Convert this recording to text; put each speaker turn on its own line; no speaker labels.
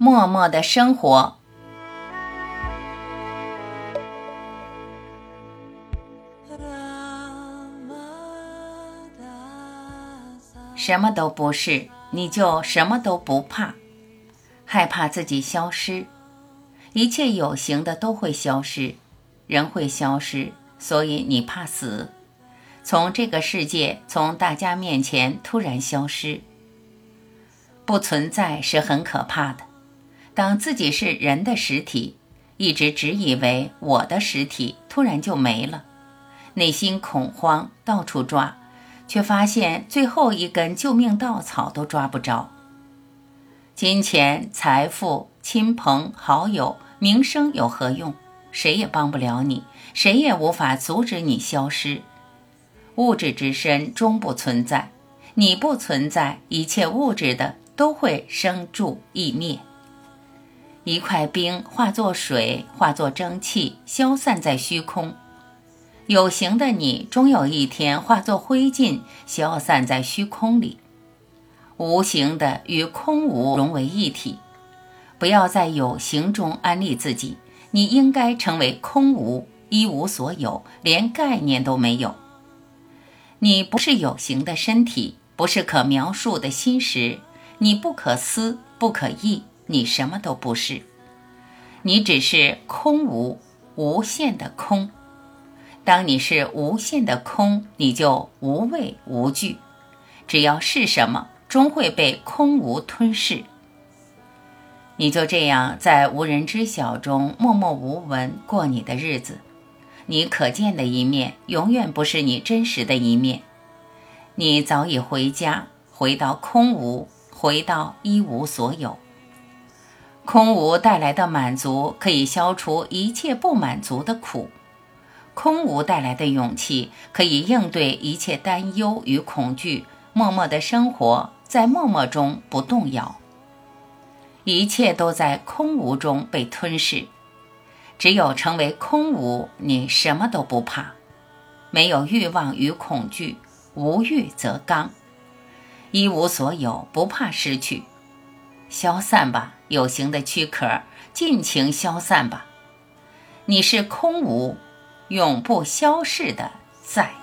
默默的生活。什么都不是，你就什么都不怕。害怕自己消失，一切有形的都会消失，人会消失，所以你怕死。从这个世界，从大家面前突然消失，不存在是很可怕的。当自己是人的实体，一直只以为我的实体突然就没了，内心恐慌，到处抓，却发现最后一根救命稻草都抓不着。金钱、财富、亲朋好友、名声有何用？谁也帮不了你，谁也无法阻止你消失。物质之身终不存在，你不存在，一切物质的都会生住异灭。一块冰化作水，化作蒸汽，消散在虚空。有形的你，终有一天化作灰烬，消散在虚空里。无形的与空无融为一体。不要在有形中安利自己，你应该成为空无，一无所有，连概念都没有。你不是有形的身体，不是可描述的心识，你不可思，不可议，你什么都不是，你只是空无，无限的空。当你是无限的空，你就无畏无惧，只要是什么，终会被空无吞噬。你就这样在无人知晓中默默无闻过你的日子。你可见的一面，永远不是你真实的一面。你早已回家，回到空无，回到一无所有。空无带来的满足，可以消除一切不满足的苦；空无带来的勇气，可以应对一切担忧与恐惧。默默的生活，在默默中不动摇。一切都在空无中被吞噬。只有成为空无，你什么都不怕，没有欲望与恐惧，无欲则刚，一无所有，不怕失去，消散吧，有形的躯壳，尽情消散吧，你是空无，永不消逝的在。